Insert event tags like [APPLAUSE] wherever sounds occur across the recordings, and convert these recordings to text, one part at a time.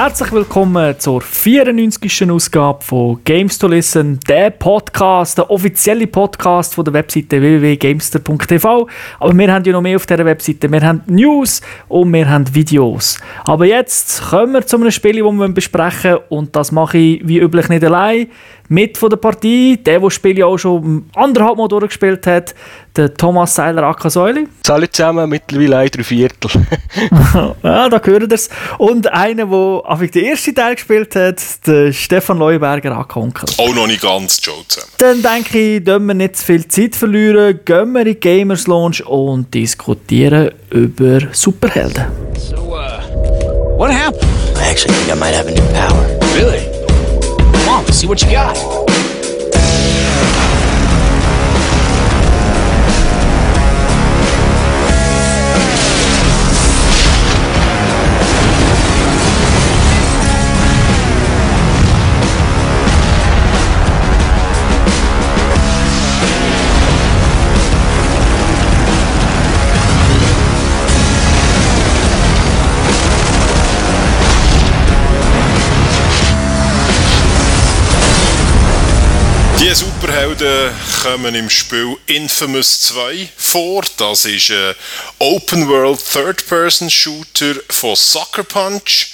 Herzlich willkommen zur 94. Ausgabe von Games to Listen, der Podcast, der offizielle Podcast von der Webseite www.gamester.tv. Aber wir haben ja noch mehr auf dieser Webseite. Wir haben News und wir haben Videos. Aber jetzt kommen wir zu einem Spiel, das wir besprechen wollen. Und das mache ich wie üblich nicht allein mit von der Partie, der, der das Spiel ja auch schon anderthalb Mal durchgespielt hat, der Thomas Seiler Akasäuli. Alle zusammen, mittlerweile ein Viertel. [LAUGHS] ja, da gehört es. Und einer, der den ersten Teil gespielt hat, der Stefan Leuberger Akonkel. Auch noch nicht ganz, Joe zusammen. Dann denke ich, dürfen wir nicht zu viel Zeit verlieren, gehen wir in die Gamers Launch und diskutieren über Superhelden. So, uh, what happened? I actually think I might have a new power. Really? On, see what you got. Superhelden kommen im Spiel Infamous 2 vor. Das ist ein Open-World Third-Person-Shooter von Sucker Punch,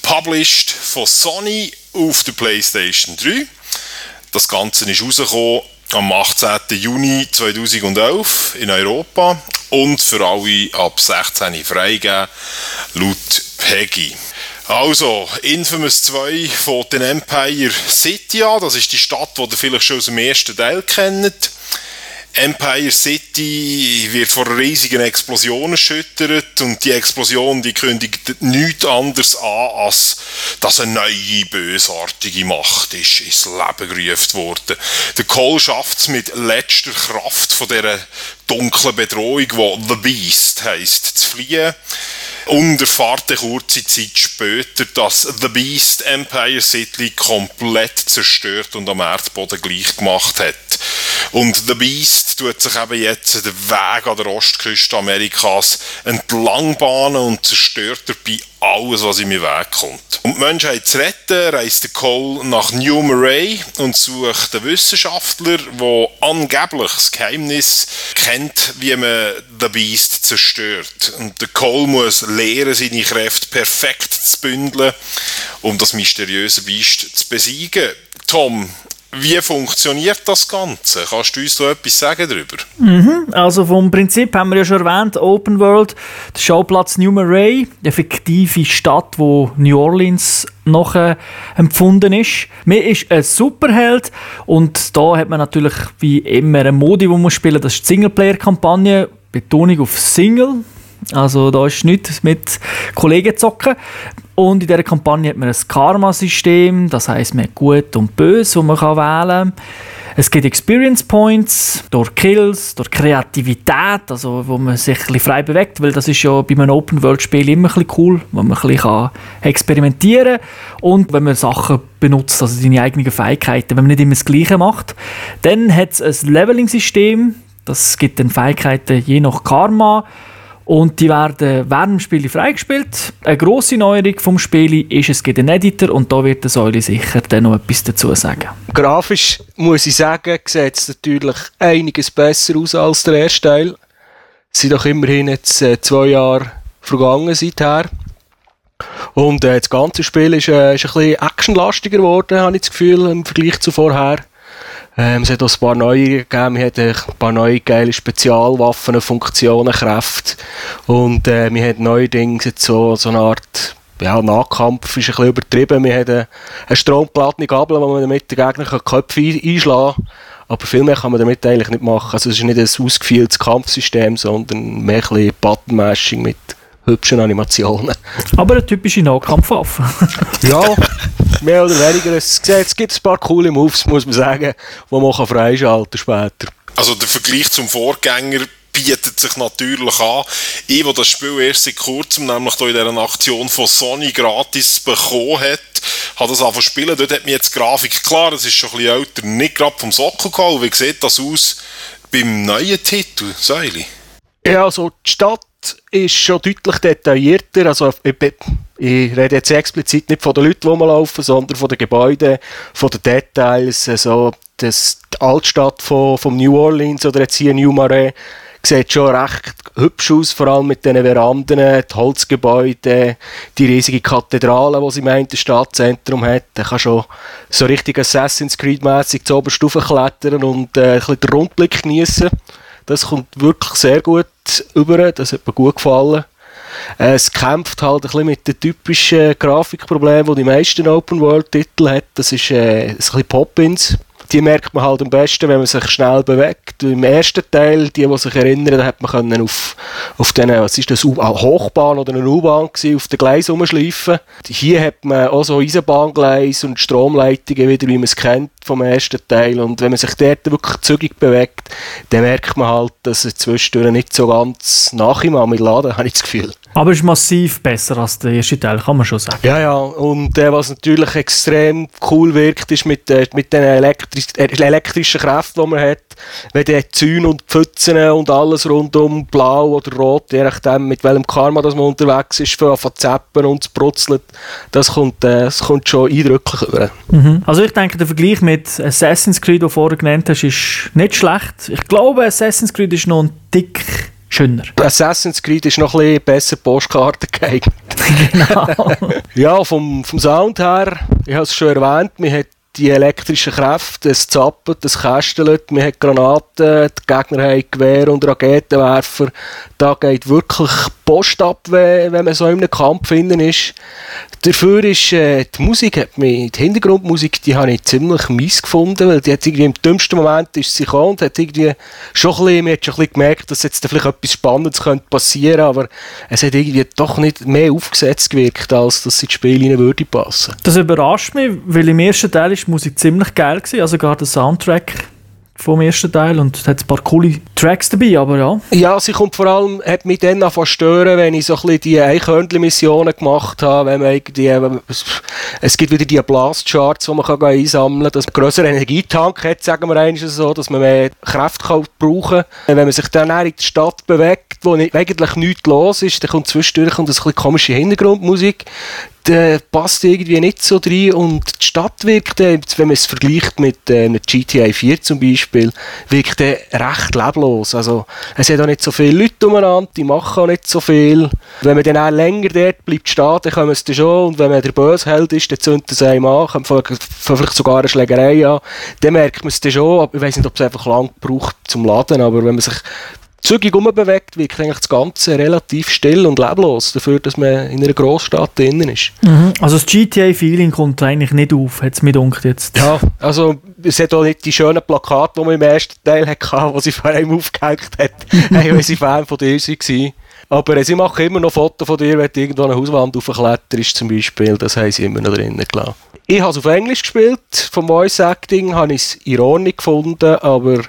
published von Sony auf der PlayStation 3. Das Ganze ist rausgekommen am 18. Juni 2011 in Europa und für alle ab 16 freigegeben, laut Peggy. Also, Infamous 2 von den Empire City an. Das ist die Stadt, die ihr vielleicht schon aus dem ersten Teil kennt. Empire City wird einer riesigen Explosion erschüttert und die Explosion die kündigt nichts anderes an, als dass eine neue bösartige Macht ist ins Leben gerufen worden. Der Cole schafft es mit letzter Kraft von dieser dunklen Bedrohung, die The Beast heisst, zu fliehen und erfahrt kurze Zeit später, dass The Beast Empire City komplett zerstört und am Erdboden gleich gemacht hat. Und The Beast tut sich eben jetzt den Weg an der Ostküste Amerikas entlang bahnen und zerstört dabei alles, was in mir Weg kommt. Um die Menschheit zu retten, reist Cole nach New Murray und sucht einen Wissenschaftler, der angeblich das Geheimnis kennt, wie man The Beast zerstört. Und der Cole muss lernen, seine Kräfte perfekt zu bündeln, um das mysteriöse Beast zu besiegen. Tom, wie funktioniert das Ganze? Kannst du uns da etwas sagen darüber? Mhm, also vom Prinzip haben wir ja schon erwähnt, Open World, der Schauplatz New Murray, eine fiktive Stadt, wo New Orleans noch äh, empfunden ist. Mir ist ein Superheld und da hat man natürlich wie immer eine Modi, wo man spielen. Das ist die Singleplayer-Kampagne, Betonung auf Single. Also da ist nichts mit Kollegen zocken. Und in dieser Kampagne hat man ein Karma-System, das heißt man hat gut und böse, wo man wählen kann. Es gibt Experience Points durch Kills, durch Kreativität, also wo man sich ein frei bewegt, weil das ist ja bei einem Open-World-Spiel immer ein cool, wo man ein bisschen experimentieren kann. Und wenn man Sachen benutzt, also seine eigenen Fähigkeiten, wenn man nicht immer das Gleiche macht. Dann hat es ein Leveling-System, das gibt dann Fähigkeiten je nach Karma. Und die werden während dem Spiel freigespielt. Eine grosse Neuerung vom Spiel ist, es gibt einen Editor und da wird der Säule sicher dann noch etwas dazu sagen. Grafisch muss ich sagen, sieht es natürlich einiges besser aus als der erste Teil. Es sind doch immerhin jetzt äh, zwei Jahre vergangen seither. Und äh, das ganze Spiel ist, äh, ist ein bisschen actionlastiger geworden, habe ich das Gefühl, im Vergleich zu vorher. Ähm, es hat auch ein paar neue gegeben. Wir haben ein paar neue geile Spezialwaffen, Funktionen, Kräfte. Und äh, wir haben neuerdings jetzt so, so eine Art ja, Nahkampf ist ein bisschen übertrieben. Wir haben eine stromgeladene Gabel, wo man damit den Gegner Köpfe einschlagen kann. Aber viel mehr kann man damit eigentlich nicht machen. Also es ist nicht ein ausgefeiltes Kampfsystem, sondern mehr ein bisschen Button-Mashing mit hübschen Animationen. Aber eine typische Nahkampfwaffe. ja, [LAUGHS] mehr oder weniger. Es, es gibt ein paar coole Moves, muss man sagen, die man freischalten kann später. Also der Vergleich zum Vorgänger bietet sich natürlich an. Ich, der das Spiel erst seit kurzem, nämlich hier in dieser Aktion von Sony gratis bekommen hat, hat das angefangen spielen. Dort hat mir jetzt die Grafik, klar, es ist schon ein bisschen älter, nicht gerade vom Sockel gehauen. Wie sieht das aus beim neuen Titel, Säuli? Ja, also die Stadt ist schon deutlich detaillierter. Also, ich, ich rede jetzt explizit nicht von den Leuten, die rumlaufen, sondern von den Gebäuden, von den Details. Also, das, die Altstadt von, von New Orleans oder jetzt hier New Marais sieht schon recht hübsch aus, vor allem mit diesen Veranden, die Holzgebäude, die riesige Kathedrale, die sie im Stadtzentrum hat. Da kann schon so richtig Assassin's Creed-mässig zur Oberstufe klettern und äh, ein bisschen den Rundblick genießen. Das kommt wirklich sehr gut über, das hat mir gut gefallen. Äh, es kämpft halt ein bisschen mit den typischen Grafikproblemen, die die meisten Open-World-Titel hat. Das ist äh, ein bisschen Pop-Ins die merkt man halt am besten, wenn man sich schnell bewegt. Im ersten Teil, die, die sich erinnern, da hat man können auf, auf den, was ist das, Hochbahn oder eine U-Bahn auf den Gleis rumschleifen. Hier hat man auch so Eisenbahngleis und Stromleitungen wieder, wie man es kennt vom ersten Teil. Und wenn man sich dort wirklich zügig bewegt, dann merkt man halt, dass es zwischendurch nicht so ganz nach ihm am Laden, [LAUGHS] habe ich das Gefühl. Aber es ist massiv besser als der erste Teil, kann man schon sagen. Ja, ja. Und äh, was natürlich extrem cool wirkt, ist mit, äh, mit den elektri äh, elektrischen Kräften, die man hat. Wenn die Zäune und Pfützen und alles rundum blau oder rot, je nachdem, mit welchem Karma das man unterwegs ist, für zappen und es brutzelt, das kommt, äh, das kommt schon eindrücklich über. Mhm. Also ich denke, der Vergleich mit Assassin's Creed, den du vorher genannt hast, ist nicht schlecht. Ich glaube, Assassin's Creed ist noch ein dick schöner. Assassin's Creed ist noch ein bisschen besser Postkarte geeignet. [LAUGHS] genau. ja, vom, vom Sound her, ich habe es schon erwähnt, man hat die elektrischen Kräfte, es zappelt, es kästelt, man hat Granaten, die Gegner haben Gewehr und Raketenwerfer. Da geht wirklich Post ab, wenn, man so in einem Kampf innen ist. Dafür ist äh, die Musik, hat mich, die Hintergrundmusik, die habe ich ziemlich mies gefunden, weil die hat irgendwie im dümmsten Moment ist sie gekommen und hat irgendwie schon ein bisschen, man hat schon ein bisschen gemerkt, dass jetzt vielleicht etwas Spannendes könnte passieren, aber es hat irgendwie doch nicht mehr aufgesetzt gewirkt, als dass sie ins Spiel rein würde passen. Das überrascht mich, weil im ersten Teil ist die Musik ziemlich geil gewesen, also gerade der Soundtrack vom ersten Teil und hat ein paar coole Tracks dabei, aber ja. Ja, sie kommt vor allem, hat mich dann angefangen stören, wenn ich so ein bisschen die Eichhörnchen-Missionen gemacht habe, wenn man irgendwie, es gibt wieder die Blast-Charts, die man kann einsammeln kann, dass man einen grösseren Energietank hat, sagen wir eigentlich so, dass man mehr Kräfte kann brauchen kann. Wenn man sich dann in der Stadt bewegt, wo eigentlich nichts los ist, dann kommt zwischendurch und ein bisschen komische Hintergrundmusik der passt irgendwie nicht so rein und die Stadt wirkt, wenn man es vergleicht mit äh, GTA 4 zum Beispiel, wirkt recht leblos. Also es hat auch nicht so viele Leute umeinander, die machen auch nicht so viel. Wenn man dann auch länger dort bleibt stehen, dann kommen sie schon und wenn man der Bösheld ist, dann zündet es einem an, kommt vielleicht sogar eine Schlägerei an, dann merkt man es dann schon, ich weiß nicht, ob es einfach lang braucht zum Laden, aber wenn man sich zügig umbewegt, wirkt eigentlich das Ganze relativ still und leblos, dafür, dass man in einer Großstadt drinnen ist. Mhm. Also das GTA-Feeling kommt eigentlich nicht auf, hat es mir gedacht jetzt. Ja, also es hat auch nicht die schönen Plakate, die man im ersten Teil hatte, die sie vor allem aufgehängt hat, [LAUGHS] hey, weil sie Fan von dir waren. Aber äh, sie machen immer noch Fotos von dir, wenn du irgendwo eine Hauswand aufkletterst zum Beispiel, das haben sie immer noch drinnen gelassen. Ich habe es auf Englisch gespielt, vom Voice Acting habe ich es Ordnung gefunden, aber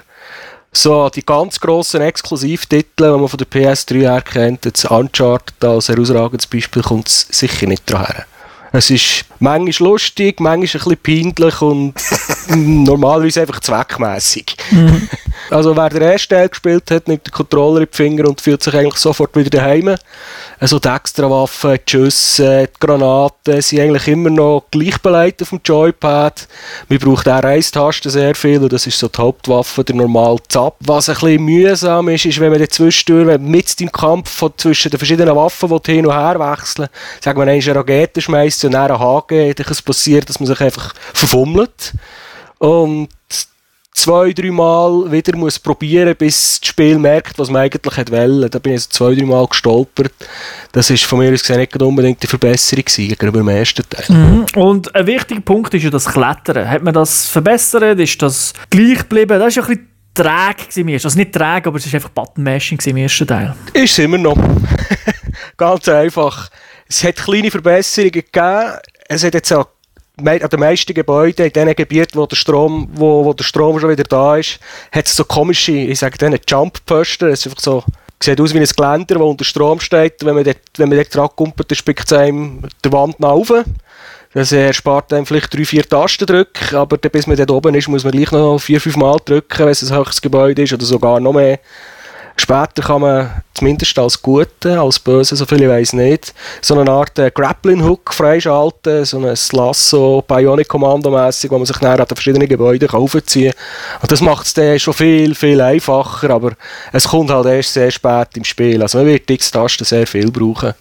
so die ganz grossen Exklusivtitel, die man von der PS3 her kennt, jetzt Uncharted als herausragendes Beispiel, kommt es sicher nicht daher. Es ist manchmal lustig, manchmal ein bisschen peinlich und [LAUGHS] normalerweise einfach zweckmässig. Mhm. Also wer den ersten Teil gespielt hat, nimmt den Controller in die Finger und fühlt sich eigentlich sofort wieder daheim. Also die Extrawaffen, die Schüsse, die Granaten sind eigentlich immer noch gleich beleidigt auf dem Joypad. Man braucht auch Reistasten sehr viel und das ist so die Hauptwaffe, der normale Zap. Was ein bisschen mühsam ist, ist, wenn man zwischendurch, wenn mit im Kampf von zwischen den verschiedenen Waffen, hin und her wechseln, sagen wir, eine Rakete schmeißt eine HG, kann es passieren, dass man sich einfach verfummelt. Und zwei, drei Mal wieder muss probieren, bis das Spiel merkt, was man eigentlich hat wollen. Da bin ich so zwei, drei Mal gestolpert. Das ist von mir aus gesehen nicht unbedingt eine Verbesserung gegenüber dem ersten Teil. Mhm. Und ein wichtiger Punkt ist ja das Klettern. Hat man das verbessert? Ist das gleich geblieben? Das ist ja ein bisschen träge im ersten. Also nicht träge, aber es ist einfach Button-Mashing im ersten Teil. Ist es immer noch. [LAUGHS] Ganz einfach. Es hat kleine Verbesserungen gegeben. Es hat jetzt auch an den meisten Gebäuden, in den Gebieten, wo der Strom, wo, wo der Strom schon wieder da ist, hat es so komische, ich sage denen Jump-Poster. Es so, sieht aus wie ein Geländer, das unter Strom steht. Wenn man dort, wenn man dort dran kumpelt, dann spickt es einem der Wand nach oben. Das erspart einem vielleicht drei, vier Tastendrücke, aber bis man dort oben ist, muss man gleich noch vier, fünf Mal drücken, wenn es ein höchstes Gebäude ist oder sogar noch mehr Später kann man zumindest als Gute, als Böse, so viel ich weiß nicht, so eine Art äh, Grappling-Hook freischalten, so ein Lasso, Bionic-Kommando-mässig, wo man sich dann an den verschiedenen Gebäuden aufziehen kann. Und das macht es dann schon viel, viel einfacher, aber es kommt halt erst sehr spät im Spiel. Also man wird X-Tasten sehr viel brauchen.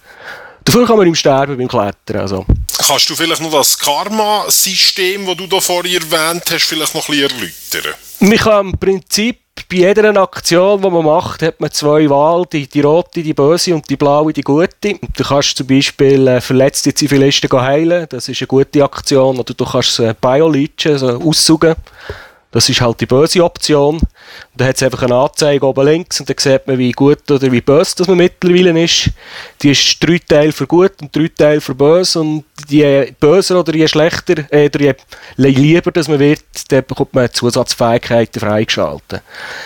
Dafür kann man im Sterben beim Klettern. Also. Kannst du vielleicht noch das Karma-System, das du da vorhin erwähnt hast, vielleicht noch ein bisschen erläutern? Man kann im Prinzip bei jeder Aktion, die man macht, hat man zwei Wahlen, die, die rote, die böse und die blaue, die gute. Du kannst zum Beispiel äh, verletzte Zivilisten heilen, das ist eine gute Aktion. Oder du kannst äh, Bio-Leechen, also aussaugen. Das ist halt die böse Option. Da hat es einfach eine Anzeige oben links und dann sieht man, wie gut oder wie böse das man mittlerweile ist. Die ist drei Teile für gut und drei Teile für böse und je böser oder je schlechter, äh, oder je lieber das man wird, dann bekommt man Zusatzfähigkeiten freigeschaltet.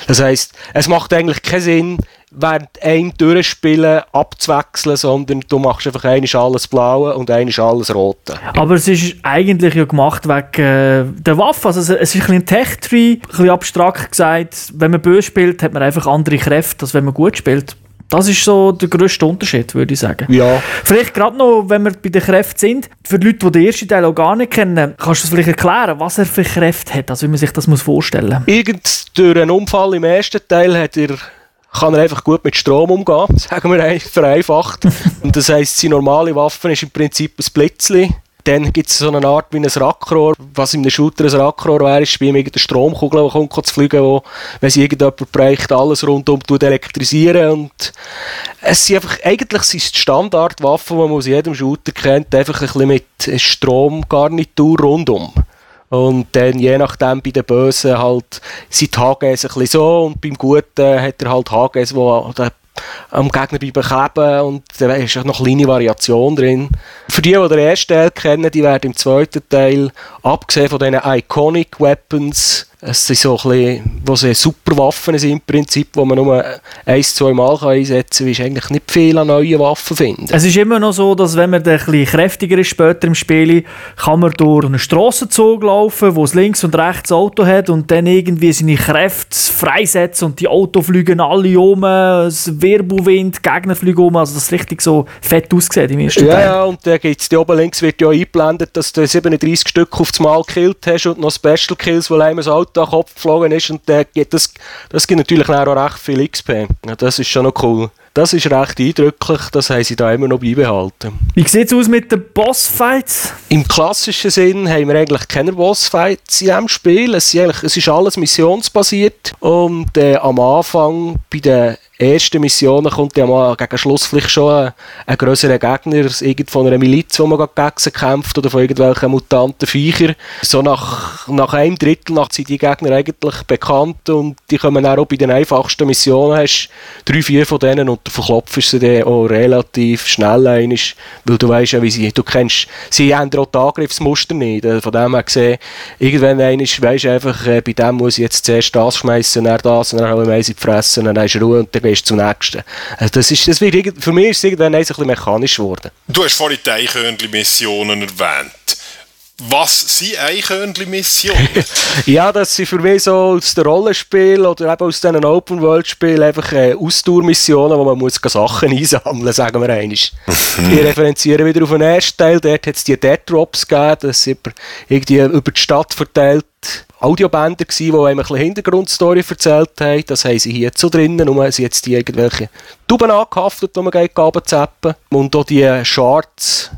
Das heisst, es macht eigentlich keinen Sinn, während einem Durchspielen abzuwechseln, sondern du machst einfach eines alles Blaue und eines alles Rote. Aber es ist eigentlich ja gemacht wegen äh, der Waffe. Also es ist ein bisschen Tech-Tree, ein bisschen abstrakt gesagt. Wenn man böse spielt, hat man einfach andere Kräfte, als wenn man gut spielt. Das ist so der grösste Unterschied, würde ich sagen. Ja. Vielleicht gerade noch, wenn wir bei den Kräften sind, für die Leute, die den ersten Teil auch gar nicht kennen, kannst du das vielleicht erklären, was er für Kräfte hat, also wie man sich das vorstellen muss? Irgend durch einen Unfall im ersten Teil hat er kann er einfach gut mit Strom umgehen, [LAUGHS] sagen wir vereinfacht. [LAUGHS] und das heisst, seine normale Waffe ist im Prinzip ein Blitzli. Dann gibt es so eine Art wie ein Rackrohr, was in einem Shooter ein Rackrohr wäre, ist bei ihm eine Stromkugel, die kommt zu fliegen, wo, wenn sie irgendjemand bräuchte, alles rundum elektrisieren und es sind einfach, eigentlich sind es Standardwaffen, die man aus jedem Shooter kennt, einfach ein bisschen mit Stromgarnitur rundum. Und dann je nachdem bei den Bösen halt sind die HGs ein bisschen so und beim Guten hat er halt HGs, die am Gegner bleiben und da ist auch noch kleine Variation drin. Für die, die den ersten Teil kennen, die werden im zweiten Teil, abgesehen von diesen Iconic Weapons, es sind so ein bisschen, wo sie super Waffen sind im Prinzip, wo man nur ein, zwei Mal einsetzen kann, ist eigentlich nicht viel an neuen Waffen finden. Es ist immer noch so, dass wenn man ein bisschen kräftiger ist später im Spiel, kann man durch einen Strassenzug laufen, wo es links und rechts Auto hat und dann irgendwie seine Kräfte freisetzen und die Autos fliegen alle um, es Wirbelwind, Gegner fliegen um, also das richtig so fett aussieht im ersten ja, Teil. Ja, und dann gibt's die oben links wird ja eingeblendet, dass du 37 Stück auf das Mal gekillt hast und noch Special Kills, wo einem das Auto den Kopf geflogen ist und der, das, das gibt natürlich auch recht viel XP. Ja, das ist schon noch cool. Das ist recht eindrücklich, das haben sie da immer noch beibehalten. Wie sieht es aus mit den Bossfights? Im klassischen Sinn haben wir eigentlich keine Bossfights in diesem Spiel. Es ist, es ist alles missionsbasiert und äh, am Anfang bei den ersten Missionen kommt ja mal gegen Schluss vielleicht schon ein, ein grösserer Gegner, von einer Miliz, wo man gegen kämpft oder von irgendwelchen mutanten Viechern. So nach, nach einem Drittel nach sind die Gegner eigentlich bekannt und die kommen auch bei den einfachsten Missionen, hast drei, vier von denen und du verklopfst sie dann auch relativ schnell einig, weil du weißt ja, wie sie, du kennst, sie haben auch die Angriffsmuster nicht, von dem her gesehen, irgendwann einig weisst du einfach, äh, bei dem muss ich jetzt zuerst das schmeißen, dann das und dann habe ich meins in die Fresse und dann du Ruhe und dann gehst du zum nächsten. Also das ist, das wird, für mich ist es irgendwann ein bisschen mechanisch geworden. Du hast vorhin die Eichhörnchen-Missionen erwähnt. Was sind Eichhörnchen-Missionen? [LAUGHS] ja, das sind für mich so aus dem Rollenspiel oder eben aus diesen Open-World-Spielen einfach äh, Ausdauermissionen, wo man muss Sachen [LAUGHS] einsammeln muss, sagen wir einmal. [LAUGHS] ich referenziere wieder auf den ersten Teil, dort hat es die Dead Drops gegeben, das sind irgendwie über die Stadt verteilt Audiobänder gewesen, die einem ein bisschen Hintergrundstory erzählt haben. Das haben sie hier so drinnen, nur sie jetzt die irgendwelche Tuben angehaftet, die man geht zappen. Und auch die Charts,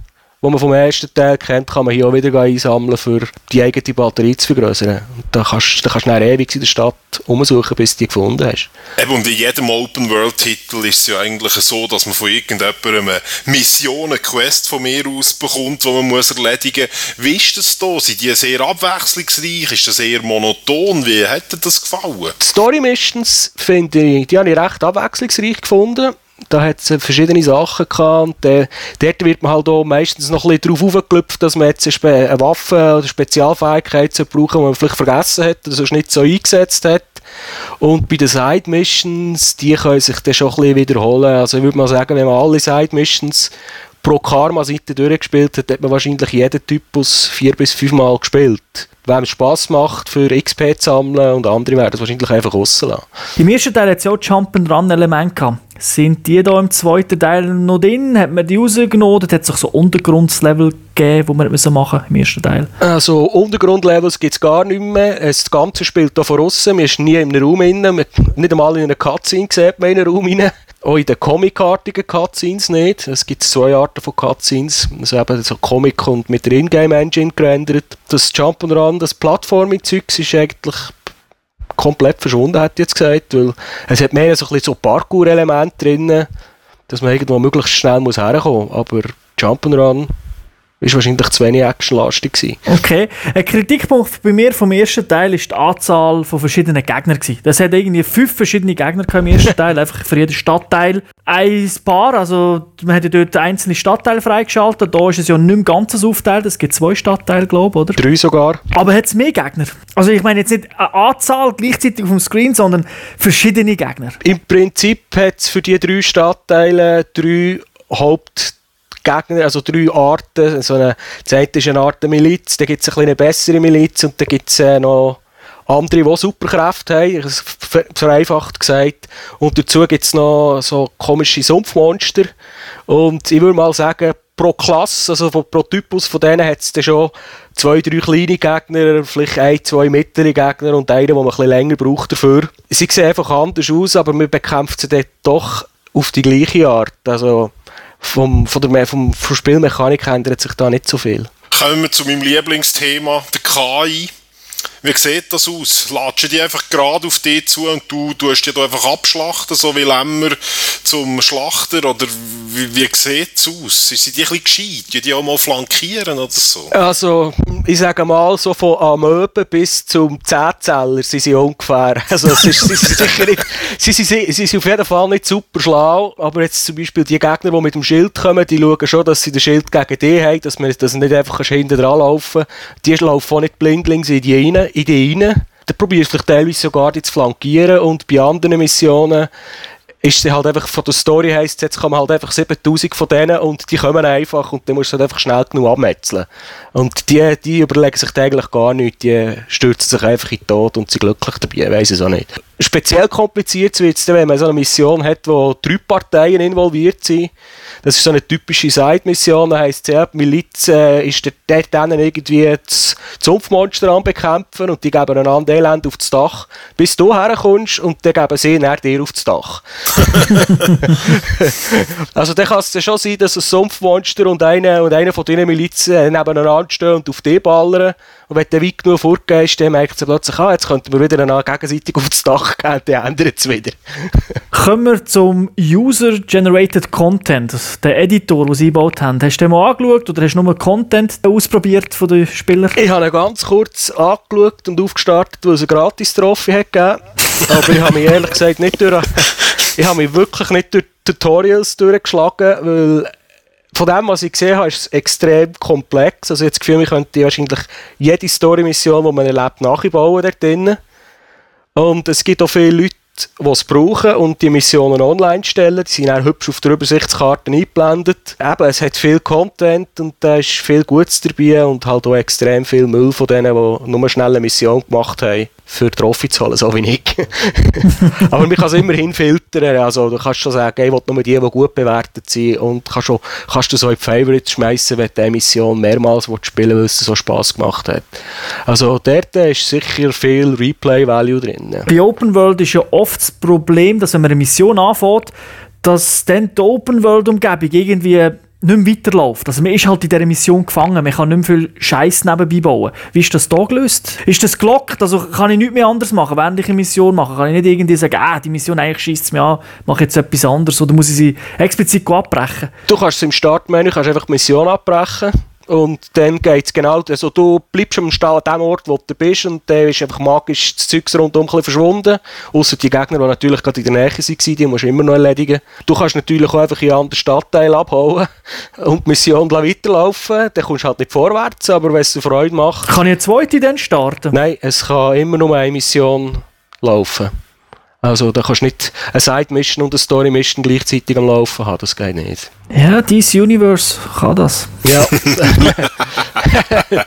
die man vom ersten Teil kennt, kann man hier auch wieder einsammeln, für die eigene Batterie zu vergrößern. da kannst, da kannst du dann ewig in der Stadt umsuchen, bis du die gefunden hast. Eben, und in jedem Open-World-Titel ist es ja eigentlich so, dass man von irgendjemandem eine Mission, eine Quest von mir aus bekommt, die man muss erledigen muss. Wie ist das da? Sind die sehr abwechslungsreich? Ist das eher monoton? Wie hat dir das gefallen? Die Story-Missions, finde ich, die habe ich recht abwechslungsreich gefunden da hat es verschiedene Sachen gehabt und äh, dort wird man halt auch meistens noch ein bisschen darauf aufgeklüpft, dass man jetzt eine, eine Waffe oder Spezialfähigkeit brauchen die man vielleicht vergessen hat oder sonst nicht so eingesetzt hat. Und bei den Side Missions, die können sich dann schon ein bisschen wiederholen. Also ich würde mal sagen, wenn man alle Side Missions pro Karma-Seite durchgespielt hat, hat man wahrscheinlich jeden Typus vier bis fünfmal gespielt. Wem es Spass macht, für XP zu sammeln und andere werden es wahrscheinlich einfach rauslassen. Im ersten Teil hat es ja auch Jump-and-Run-Elemente gehabt. Sind die da im zweiten Teil noch drin? Hat man die rausgenommen? Hat es so Untergrundlevel gegeben, die man machen musste im ersten Teil? Also Untergrundlevels gibt es gar nicht mehr. Das Ganze spielt hier von außen. Man ist nie in einem Raum drin. Nicht einmal in einer Cutscene sieht man in einen Raum rein. Auch in den comicartigen Cutscenes nicht. Es gibt zwei Arten von Cutscenes. Also eben so Comic und mit der Ingame-Engine gerendert. Das Jump'n'Run, das Plattforming-Zeug ist eigentlich komplett verschwunden, hätte ich jetzt gesagt, weil es hat mehr so ein bisschen so Parkour-Elemente drin, dass man irgendwo möglichst schnell herkommen muss. Aber Jump'n'Run ist wahrscheinlich zu wenig actionlastig gewesen. Okay. Ein Kritikpunkt bei mir vom ersten Teil ist die Anzahl von verschiedenen Gegnern gewesen. Das hat irgendwie fünf verschiedene Gegner im ersten Teil, einfach für jeden Stadtteil ein paar. Also man hat ja dort einzelne Stadtteile freigeschaltet. Da ist es ja nicht mehr ganz aufgeteilt. Es gibt zwei Stadtteile, glaube ich, oder? Drei sogar. Aber hat es mehr Gegner? Also ich meine jetzt nicht eine Anzahl gleichzeitig auf dem Screen, sondern verschiedene Gegner. Im Prinzip hat es für die drei Stadtteile drei Haupt Gegner, also drei Arten. So eine, das eine ist eine Art Miliz, dann gibt es eine bessere Miliz und dann gibt es äh, noch andere, die Superkräfte haben, vereinfacht gesagt. Und dazu gibt es noch so komische Sumpfmonster. Und ich würde mal sagen, pro Klasse, also pro Typus von denen hat es schon zwei, drei kleine Gegner, vielleicht ein, zwei mittlere Gegner und einen, der man bisschen länger braucht dafür. Sie sehen einfach anders aus, aber man bekämpft sie dort doch auf die gleiche Art. Also vom, von der, vom, von Spielmechanik ändert sich da nicht so viel. Kommen wir zu meinem Lieblingsthema, der KI. Wie sieht das aus? Latschen die einfach gerade auf dich zu und du tust die da einfach abschlachten, so wie Lämmer zum Schlachter? Oder wie, wie sieht es aus? Sind die ein bisschen gescheit? Die, die auch mal flankieren oder so? Also, ich sage mal, so von Amöben bis zum Zehnzeller sind sie ungefähr. [LAUGHS] Also, es ist, sie, sind sicher nicht, sie, sie, sie, sie sind auf jeden Fall nicht super schlau, aber jetzt zum Beispiel die Gegner, die mit dem Schild kommen, die schauen schon, dass sie den Schild gegen dich haben, dass man dass nicht einfach hinten dran laufen Die laufen auch nicht blindlings in die rein Ideen. Dann probierst du teilweise sogar die zu flankieren und bei anderen Missionen ist sie halt einfach von der Story heisst, jetzt kommen halt einfach 7000 von denen und die kommen einfach und dann musst du halt einfach schnell genug abmetzeln. Und die, die überlegen sich eigentlich gar nichts, die stürzen sich einfach in den Tod und sind glücklich dabei, weiss es auch nicht. Speziell kompliziert wird es wenn man so eine Mission hat, wo drei Parteien involviert sind. Das ist so eine typische Side-Mission, da heisst es die Miliz äh, ist dort dann irgendwie das Zumpfmonster anbekämpfen und die geben einander Elend auf das Dach, bis du herkommst und dann geben sie dann dir auf das Dach. [LAUGHS] also dann kann es schon sein, dass ein Sumpfmonster und einer und eine von deinen Milizen nebeneinander stehen und auf dich ballern und wenn du weit genug vorgehst, dann merkt sie plötzlich, ah, jetzt könnten wir wieder gegenseitig auf das Dach gehen, dann ändert es wieder. Kommen wir zum User-Generated Content, der Editor, den sie eingebaut haben. Hast du den mal angeschaut oder hast du nur Content ausprobiert von den Spielern? Ich habe ihn ganz kurz angeschaut und aufgestartet, weil es eine Gratis-Trophy hat gegeben. Aber ich habe mich ehrlich gesagt nicht durch, ich habe mich wirklich nicht durch Tutorials durchgeschlagen, weil von dem, was ich gesehen habe, ist es extrem komplex. Also jetzt Gefühl, ich könnte wahrscheinlich jede Story-Mission, die man erlebt, nachbauen dort drinnen. Und es gibt auch viele Leute, die es brauchen und die Missionen online stellen. Die sind auch hübsch auf der Übersichtskarte eingeblendet. Eben, es hat viel Content und da ist viel Gutes dabei und halt auch extrem viel Müll von denen, die nur schnell eine Mission gemacht haben für Trophy zu holen, so wie ich. [LAUGHS] Aber man kann es immerhin filtern. Also, du kannst schon sagen, ich will nur die, die gut bewertet sind. Und kannst, schon, kannst du so in die Favorites schmeißen, wenn du eine Mission mehrmals spielen willst, weil es so Spass gemacht hat. Also, dort ist sicher viel Replay-Value drin. Bei Open World ist ja oft das Problem, dass wenn man eine Mission anfängt, dass dann die Open World-Umgebung irgendwie nicht mehr weiterläuft. Also man ist halt in dieser Mission gefangen, man kann nicht mehr viel Scheiß nebenbei bauen. Wie ist das da gelöst? Ist das gelockt? Also kann ich nichts mehr anderes machen, während ich eine Mission mache? Kann ich nicht irgendwie sagen, ah, die Mission eigentlich schießt es mir an, mache jetzt etwas anderes oder muss ich sie explizit abbrechen? Du kannst im Startmenü kannst einfach Mission abbrechen und dann geht es genau, also du bleibst am Stall an dem Ort, wo du bist und dann ist einfach magisch das Zeug rundum ein verschwunden. Außer die Gegner, die natürlich gerade in der Nähe waren, die musst du immer noch erledigen. Du kannst natürlich auch einfach in einen anderen Stadtteil abhauen [LAUGHS] und die Mission weiterlaufen. Dann kommst du halt nicht vorwärts, aber wenn es dir Freude macht... Kann ich eine zweite dann starten? Nein, es kann immer nur eine Mission laufen. Also da kannst du nicht eine Side-Mission und eine Story-Mission gleichzeitig am Laufen haben, das geht nicht. Ja, DC Universe kann das. Ja. [LAUGHS] [LAUGHS]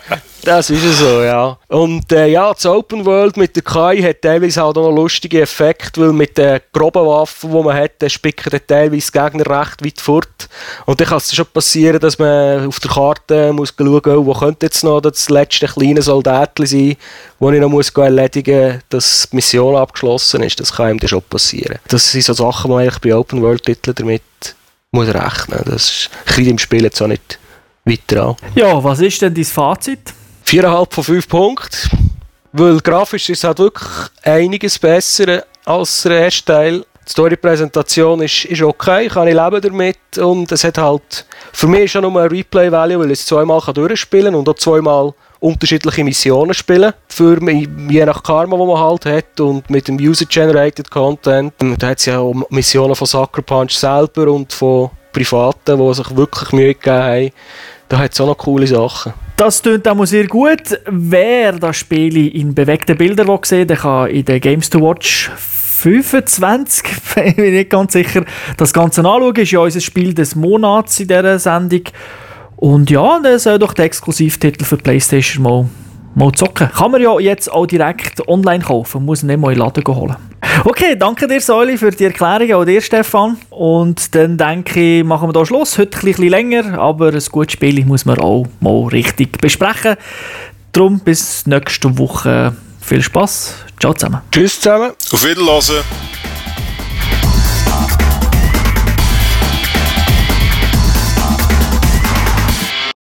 Das ist so, ja. Und äh, ja, das Open World mit der KI hat teilweise halt auch noch lustige Effekte, weil mit den groben Waffen, die man hat, spicken dann teilweise Gegner recht weit fort. Und dann kann es schon passieren, dass man auf der Karte muss schauen muss, wo könnte jetzt noch das letzte kleine Soldatchen sein, wo ich noch muss erledigen muss, dass die Mission abgeschlossen ist. Das kann ihm dann schon passieren. Das sind so Sachen, die man eigentlich bei Open World Titeln damit muss rechnen. Das kriegt im Spiel jetzt auch nicht weiter an. Ja, was ist denn dein Fazit? 4,5 von 5 Punkten. Weil grafisch ist es halt wirklich einiges besser als der erste Teil. Die Story-Präsentation ist, ist okay, kann ich leben damit. Und es hat halt, für mich ist ja nur ein Replay-Value, weil ich es zweimal durchspielen kann und auch zweimal unterschiedliche Missionen spielen, für je nach Karma, wo man halt hat und mit dem User-Generated Content. Da hat es ja auch Missionen von Sucker Punch selber und von Privaten, die sich wirklich Mühe gegeben haben. Da hat es auch noch coole Sachen. Das klingt auch sehr gut. Wer das Spiel in bewegten Bildern sehen der kann in der Games to Watch 25, [LAUGHS] bin ich nicht ganz sicher, das Ganze anschauen. Ist ja unser Spiel des Monats in dieser Sendung. Und ja, das soll doch der Exklusivtitel für PlayStation mal mal zocken. Kann man ja jetzt auch direkt online kaufen, muss nicht mal in den Laden holen. Okay, danke dir, Säuli, für die Erklärung, auch dir, Stefan. Und dann denke ich, machen wir da Schluss. Heute ein bisschen länger, aber ein gutes Spiel muss man auch mal richtig besprechen. Darum bis nächste Woche. Viel Spaß. Ciao zusammen. Tschüss zusammen. Auf Wiedersehen.